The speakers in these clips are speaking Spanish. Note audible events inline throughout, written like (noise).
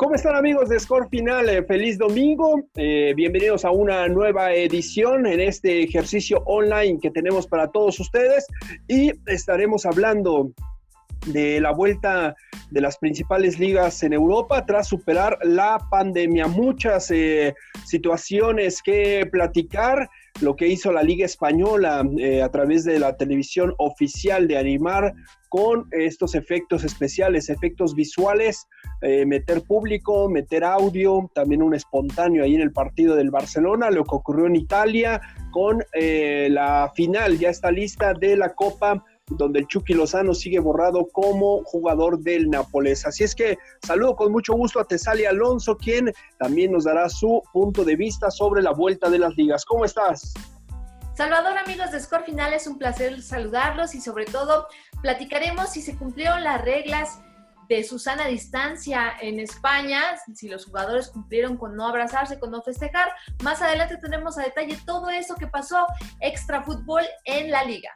¿Cómo están amigos de Score Final? Eh, feliz domingo. Eh, bienvenidos a una nueva edición en este ejercicio online que tenemos para todos ustedes y estaremos hablando de la vuelta de las principales ligas en Europa tras superar la pandemia. Muchas eh, situaciones que platicar lo que hizo la Liga Española a través de la televisión oficial de animar con estos efectos especiales, efectos visuales, eh, meter público, meter audio, también un espontáneo ahí en el partido del Barcelona, lo que ocurrió en Italia con eh, la final, ya está lista de la Copa donde el Chucky Lozano sigue borrado como jugador del Nápoles. Así es que saludo con mucho gusto a Tesalia Alonso, quien también nos dará su punto de vista sobre la vuelta de las ligas. ¿Cómo estás? Salvador, amigos de Score Final, es un placer saludarlos y sobre todo platicaremos si se cumplieron las reglas de Susana Distancia en España, si los jugadores cumplieron con no abrazarse, con no festejar. Más adelante tenemos a detalle todo eso que pasó extra fútbol en la liga.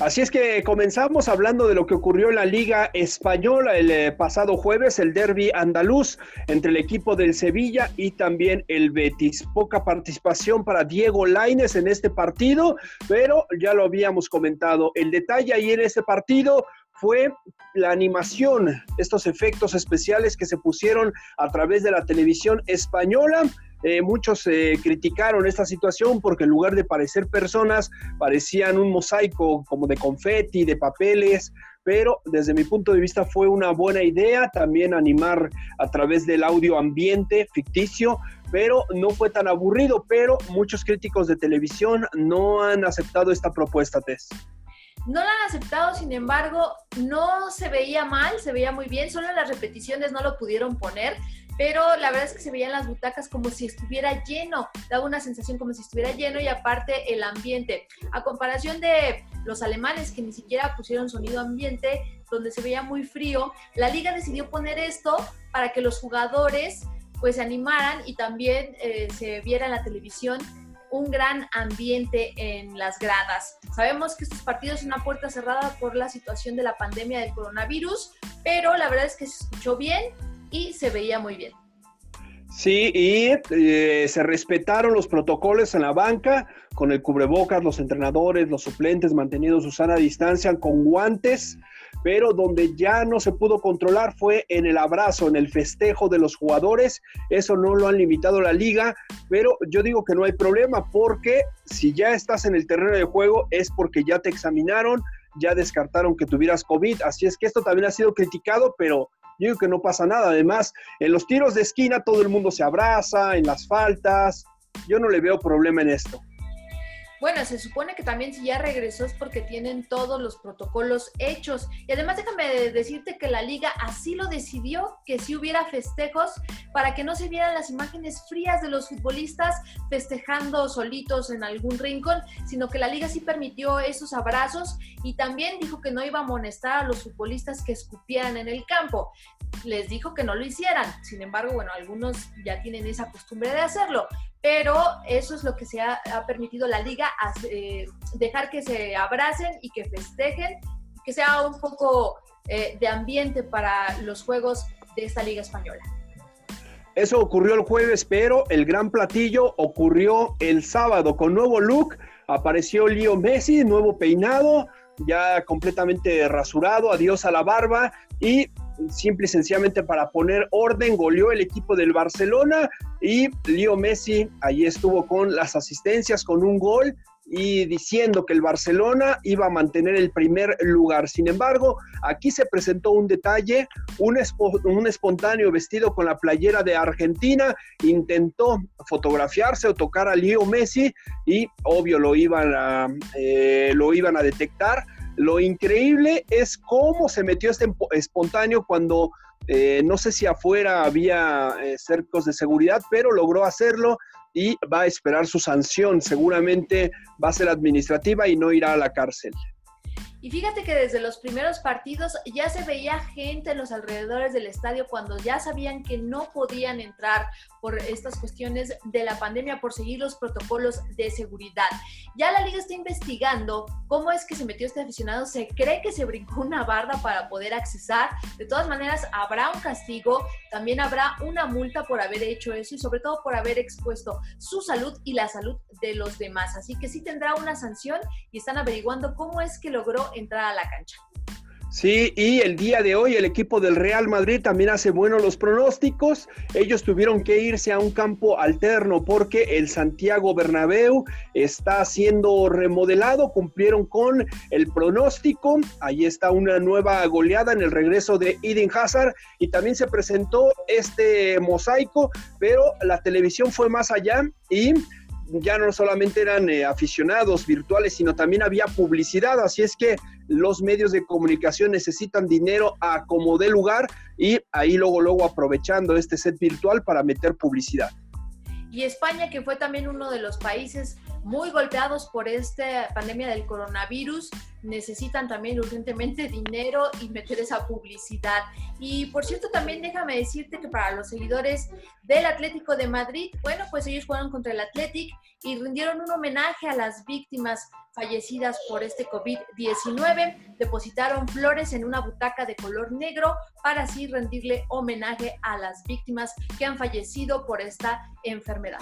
Así es que comenzamos hablando de lo que ocurrió en la Liga Española el eh, pasado jueves, el derby andaluz entre el equipo del Sevilla y también el Betis. Poca participación para Diego Laines en este partido, pero ya lo habíamos comentado. El detalle ahí en este partido fue la animación, estos efectos especiales que se pusieron a través de la televisión española eh, muchos eh, criticaron esta situación porque en lugar de parecer personas, parecían un mosaico como de confeti, de papeles, pero desde mi punto de vista fue una buena idea también animar a través del audio ambiente ficticio, pero no fue tan aburrido, pero muchos críticos de televisión no han aceptado esta propuesta, Tess. No la han aceptado, sin embargo, no se veía mal, se veía muy bien, solo en las repeticiones no lo pudieron poner pero la verdad es que se veían las butacas como si estuviera lleno, daba una sensación como si estuviera lleno y aparte el ambiente. A comparación de los alemanes que ni siquiera pusieron sonido ambiente, donde se veía muy frío, la liga decidió poner esto para que los jugadores pues se animaran y también eh, se viera en la televisión un gran ambiente en las gradas. Sabemos que estos partidos son una puerta cerrada por la situación de la pandemia del coronavirus, pero la verdad es que se escuchó bien, y se veía muy bien. Sí, y eh, se respetaron los protocolos en la banca, con el cubrebocas, los entrenadores, los suplentes manteniendo su sana distancia con guantes, pero donde ya no se pudo controlar fue en el abrazo, en el festejo de los jugadores. Eso no lo han limitado la liga, pero yo digo que no hay problema porque si ya estás en el terreno de juego es porque ya te examinaron, ya descartaron que tuvieras COVID, así es que esto también ha sido criticado, pero yo digo que no pasa nada. Además, en los tiros de esquina todo el mundo se abraza, en las faltas. Yo no le veo problema en esto. Bueno, se supone que también si ya regresó es porque tienen todos los protocolos hechos. Y además déjame decirte que la liga así lo decidió, que si hubiera festejos para que no se vieran las imágenes frías de los futbolistas festejando solitos en algún rincón, sino que la liga sí permitió esos abrazos y también dijo que no iba a amonestar a los futbolistas que escupieran en el campo. Les dijo que no lo hicieran. Sin embargo, bueno, algunos ya tienen esa costumbre de hacerlo pero eso es lo que se ha, permitido la liga, eh, dejar que se abracen y que festejen, que sea un poco eh, de ambiente para los juegos de esta liga española. Eso ocurrió el jueves, pero el gran platillo ocurrió el sábado con nuevo look. Apareció Leo Messi, nuevo peinado, ya completamente rasurado, adiós a la barba y simple y sencillamente para poner orden, goleó el equipo del Barcelona y Leo Messi allí estuvo con las asistencias, con un gol y diciendo que el Barcelona iba a mantener el primer lugar. Sin embargo, aquí se presentó un detalle, un, un espontáneo vestido con la playera de Argentina intentó fotografiarse o tocar a Leo Messi y obvio lo iban a, eh, lo iban a detectar lo increíble es cómo se metió este espontáneo cuando eh, no sé si afuera había eh, cercos de seguridad, pero logró hacerlo y va a esperar su sanción. Seguramente va a ser administrativa y no irá a la cárcel. Y fíjate que desde los primeros partidos ya se veía gente en los alrededores del estadio cuando ya sabían que no podían entrar por estas cuestiones de la pandemia, por seguir los protocolos de seguridad. Ya la liga está investigando cómo es que se metió este aficionado. Se cree que se brincó una barda para poder accesar. De todas maneras, habrá un castigo, también habrá una multa por haber hecho eso y sobre todo por haber expuesto su salud y la salud de los demás. Así que sí tendrá una sanción y están averiguando cómo es que logró entrar a la cancha. Sí, y el día de hoy el equipo del Real Madrid también hace buenos los pronósticos. Ellos tuvieron que irse a un campo alterno porque el Santiago Bernabéu está siendo remodelado. Cumplieron con el pronóstico. Ahí está una nueva goleada en el regreso de Eden Hazard y también se presentó este mosaico, pero la televisión fue más allá y ya no solamente eran eh, aficionados virtuales, sino también había publicidad, así es que los medios de comunicación necesitan dinero a como dé lugar y ahí luego, luego aprovechando este set virtual para meter publicidad. Y España, que fue también uno de los países muy golpeados por esta pandemia del coronavirus, necesitan también urgentemente (laughs) dinero y meter esa publicidad. Y por cierto, también déjame decirte que para los seguidores del Atlético de Madrid, bueno, pues ellos jugaron contra el Athletic y rindieron un homenaje a las víctimas fallecidas por este COVID-19. Depositaron flores en una butaca de color negro para así rendirle homenaje a las víctimas que han fallecido por esta enfermedad.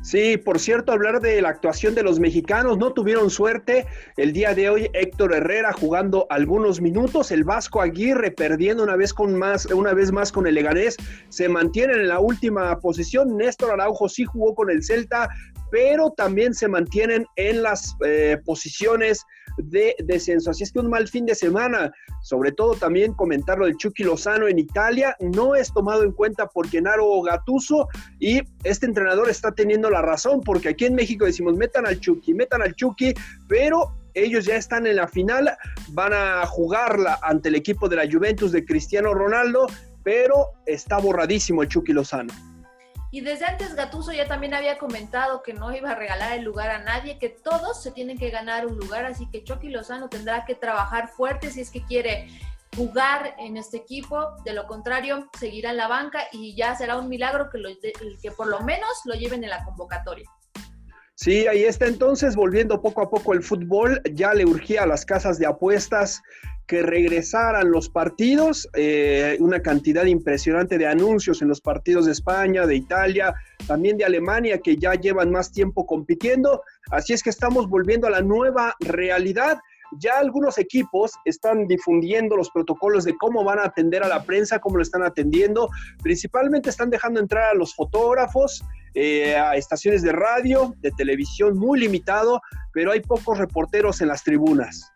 Sí, por cierto, hablar de la actuación de los mexicanos, no tuvieron suerte. El día de hoy Héctor Herrera jugando algunos minutos, el Vasco Aguirre perdiendo una vez con más, una vez más con el Leganés, se mantienen en la última posición, Néstor Araujo sí jugó con el Celta, pero también se mantienen en las eh, posiciones de descenso. Así es que un mal fin de semana, sobre todo también comentar lo del Chucky Lozano en Italia, no es tomado en cuenta por Genaro Gatuso y este entrenador está teniendo la razón, porque aquí en México decimos metan al Chucky, metan al Chucky, pero ellos ya están en la final, van a jugarla ante el equipo de la Juventus de Cristiano Ronaldo, pero está borradísimo el Chucky Lozano. Y desde antes Gatuso ya también había comentado que no iba a regalar el lugar a nadie, que todos se tienen que ganar un lugar, así que Chucky Lozano tendrá que trabajar fuerte si es que quiere jugar en este equipo, de lo contrario seguirá en la banca y ya será un milagro que, que por lo menos lo lleven en la convocatoria. Sí, ahí está entonces, volviendo poco a poco el fútbol, ya le urgía a las casas de apuestas que regresaran los partidos, eh, una cantidad impresionante de anuncios en los partidos de España, de Italia, también de Alemania, que ya llevan más tiempo compitiendo. Así es que estamos volviendo a la nueva realidad. Ya algunos equipos están difundiendo los protocolos de cómo van a atender a la prensa, cómo lo están atendiendo. Principalmente están dejando entrar a los fotógrafos, eh, a estaciones de radio, de televisión, muy limitado, pero hay pocos reporteros en las tribunas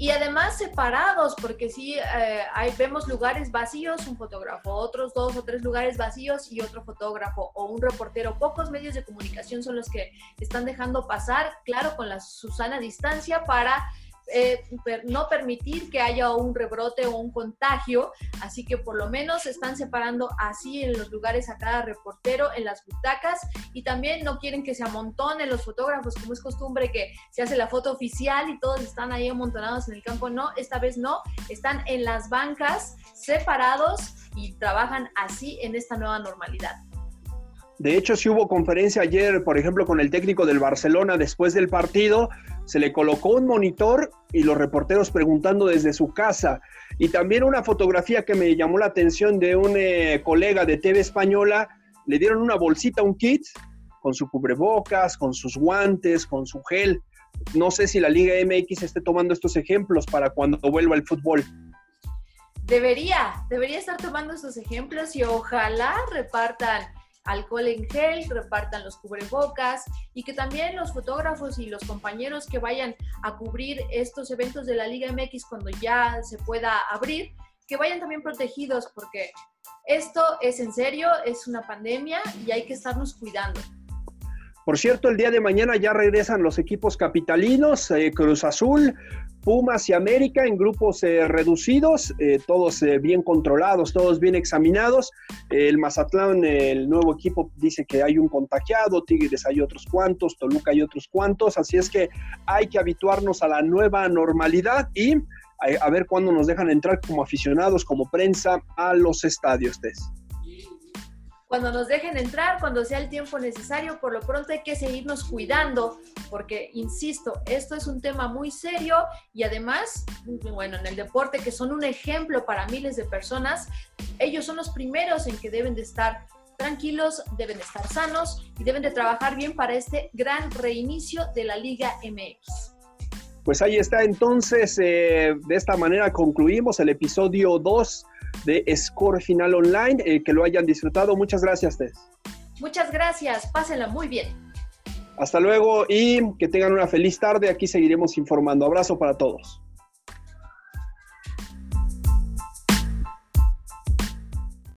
y además separados, porque sí eh, vemos lugares vacíos, un fotógrafo, otros dos o tres lugares vacíos y otro fotógrafo o un reportero. Pocos medios de comunicación son los que están dejando pasar, claro, con la Susana distancia para eh, no permitir que haya un rebrote o un contagio, así que por lo menos están separando así en los lugares a cada reportero, en las butacas, y también no quieren que se amontonen los fotógrafos, como es costumbre que se hace la foto oficial y todos están ahí amontonados en el campo, no, esta vez no, están en las bancas separados y trabajan así en esta nueva normalidad. De hecho, si hubo conferencia ayer, por ejemplo, con el técnico del Barcelona después del partido, se le colocó un monitor y los reporteros preguntando desde su casa. Y también una fotografía que me llamó la atención de un eh, colega de TV Española, le dieron una bolsita, un kit, con su cubrebocas, con sus guantes, con su gel. No sé si la Liga MX esté tomando estos ejemplos para cuando vuelva el fútbol. Debería, debería estar tomando estos ejemplos y ojalá repartan alcohol en gel, repartan los cubrebocas y que también los fotógrafos y los compañeros que vayan a cubrir estos eventos de la Liga MX cuando ya se pueda abrir, que vayan también protegidos porque esto es en serio, es una pandemia y hay que estarnos cuidando. Por cierto, el día de mañana ya regresan los equipos capitalinos, eh, Cruz Azul, Pumas y América en grupos eh, reducidos, eh, todos eh, bien controlados, todos bien examinados. el Mazatlán, el nuevo equipo, dice que hay un contagiado, Tigres hay otros cuantos, Toluca hay otros cuantos, así es que hay que habituarnos a la nueva normalidad y a, ver cuándo nos dejan entrar como aficionados, como prensa a los estadios, Tess cuando nos dejen entrar, cuando sea el tiempo necesario. Por lo pronto hay que seguirnos cuidando, porque, insisto, esto es un tema muy serio y además, bueno, en el deporte, que son un ejemplo para miles de personas, ellos son los primeros en que deben de estar tranquilos, deben de estar sanos y deben de trabajar bien para este gran reinicio de la Liga MX. Pues ahí está, entonces, eh, de esta manera concluimos el episodio 2 de Score Final Online. Eh, que lo hayan disfrutado. Muchas gracias, Tess. Muchas gracias. Pásenla muy bien. Hasta luego y que tengan una feliz tarde. Aquí seguiremos informando. Abrazo para todos.